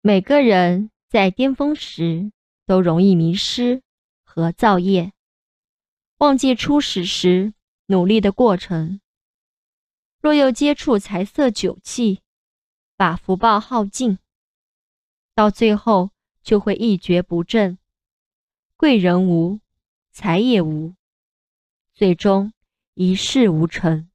每个人在巅峰时都容易迷失和造业，忘记初始时努力的过程。若又接触财色、酒气，把福报耗尽，到最后就会一蹶不振，贵人无，财也无，最终一事无成。